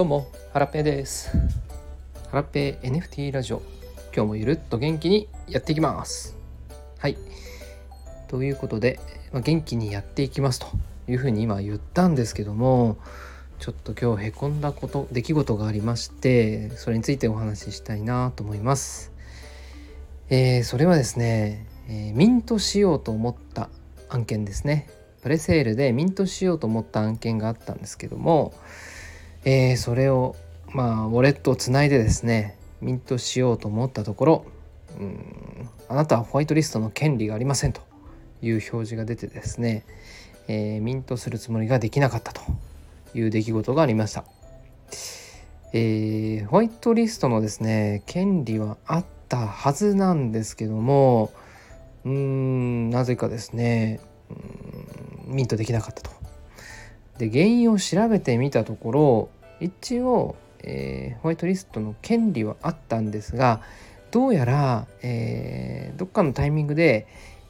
どうも、ハラペです。ハラペ NFT ラジオ。今日もゆるっと元気にやっていきます。はい。ということで、まあ、元気にやっていきますというふうに今言ったんですけども、ちょっと今日へこんだこと、出来事がありまして、それについてお話ししたいなと思います。えーそれはですね、えーミントしようと思った案件ですね。プレセールでミントしようと思った案件があったんですけども、えーそれをまあウォレットをつないでですねミントしようと思ったところうんあなたはホワイトリストの権利がありませんという表示が出てですね、えーミントするつもりができなかったという出来事がありました、えーホワイトリストのですね権利はあったはずなんですけどもうーんなぜかですねうんミントできなかったと。で原因を調べてみたところ一応、えーホワイトリストの権利はあったんですがどうやら、えーどっかのタイミングで、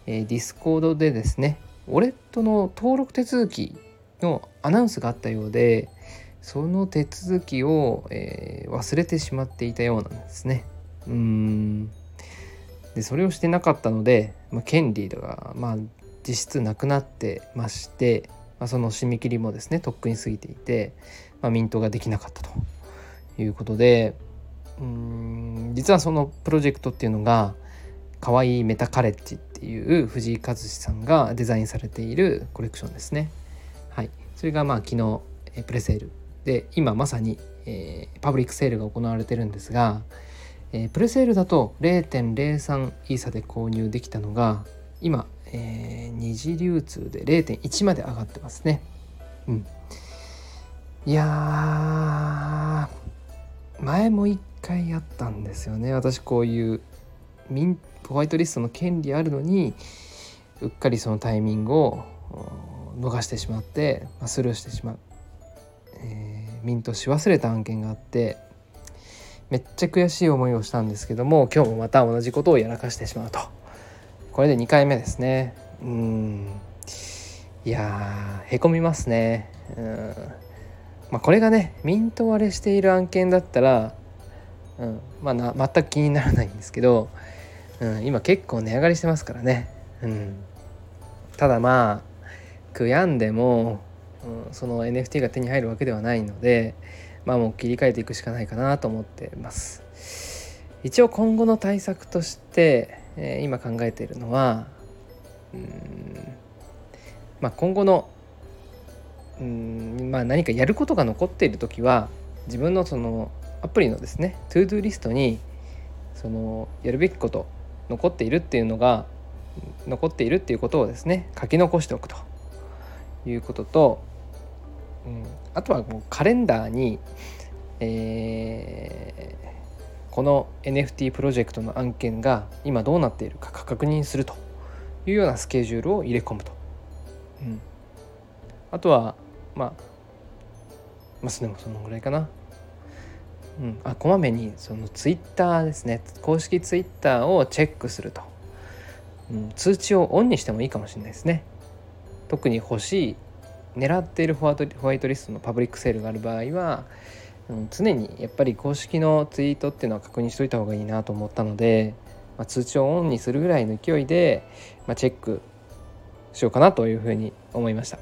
えー、 Discord でですねウォレットの登録手続きのアナウンスがあったようでその手続きを、えー忘れてしまっていたようなんですね。うんでそれをしてなかったので、まあ、権利が、まあ、実質なくなってまして、まあ、その締め切りもですねとっくに過ぎていて、まあ、ミントができなかったということでうん実はそのプロジェクトっていうのがかわいいメタカレッジっていう藤井和志さんがデザインされているコレクションですね。はい、それがまあ昨日プレセールで今まさに、えーパブリックセールが行われてるんですが、えープレセールだと0.03イーサで購入できたのが今、えー二次流通で0.1まで上がってますね。うん、いや前も一回やったんですよね。私こういうミンホワイトリストの権利あるのにうっかりそのタイミングを逃してしまって、まあ、スルーしてしまう、えーミントし忘れた案件があってめっちゃ悔しい思いをしたんですけども今日もまた同じことをやらかしてしまうと。これで2回目ですね。うん。いやーへこみますね。うん。まあこれがねミント割れしている案件だったら、うん、まあな全く気にならないんですけど、うん、今結構値上がりしてますからね、うん、ただまあ悔やんでも、うん、その NFT が手に入るわけではないのでまあもう切り替えていくしかないかなと思っています。一応今後の対策として、えー今考えているのはうんまあ今後のうんまあ何かやることが残っている時は自分のそのアプリのですね ToDo リストにそのやるべきこと残っているっていうのが残っているっていうことをですね書き残しておくと。いうことと、うん、あとはもうカレンダーに、えーこの NFT プロジェクトの案件が今どうなっているか確認するというようなスケジュールを入れ込むと。うん、あとはまあまあそのぐらいかな。うん、あこまめにそのツイッターですね。公式ツイッターをチェックすると、うん、通知をオンにしてもいいかもしれないですね。特に欲しい狙っているホワトホワイトリストのパブリックセールがある場合は、うん、常にやっぱり公式のツイートっていうのは確認しといた方がいいなと思ったので、まあ、通知をオンにするぐらいの勢いで、まあ、チェックしようかなというふうに思いました。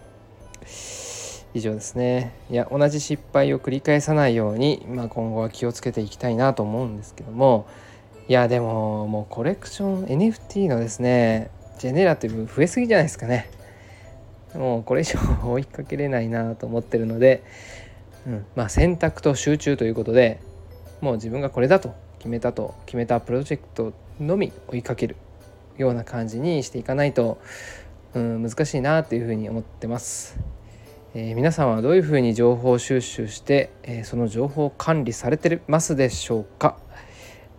以上ですね。いや同じ失敗を繰り返さないように、まあ、今後は気をつけていきたいなと思うんですけどもいやでももうコレクション NFT のですねジェネラティブ増えすぎじゃないですかね。もうこれ以上追いかけれないなと思ってるので、うん、まあ選択と集中ということでもう自分がこれだと決めたと決めたプロジェクトのみ追いかけるような感じにしていかないと、うん、難しいなというふうに思ってます。えー皆さんはどういうふうに情報収集して、えーその情報を管理されてますでしょうか？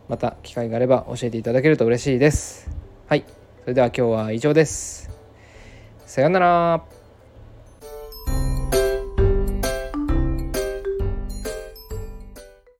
また機会があれば教えていただけると嬉しいです。はい。それでは今日は以上です。さようなら。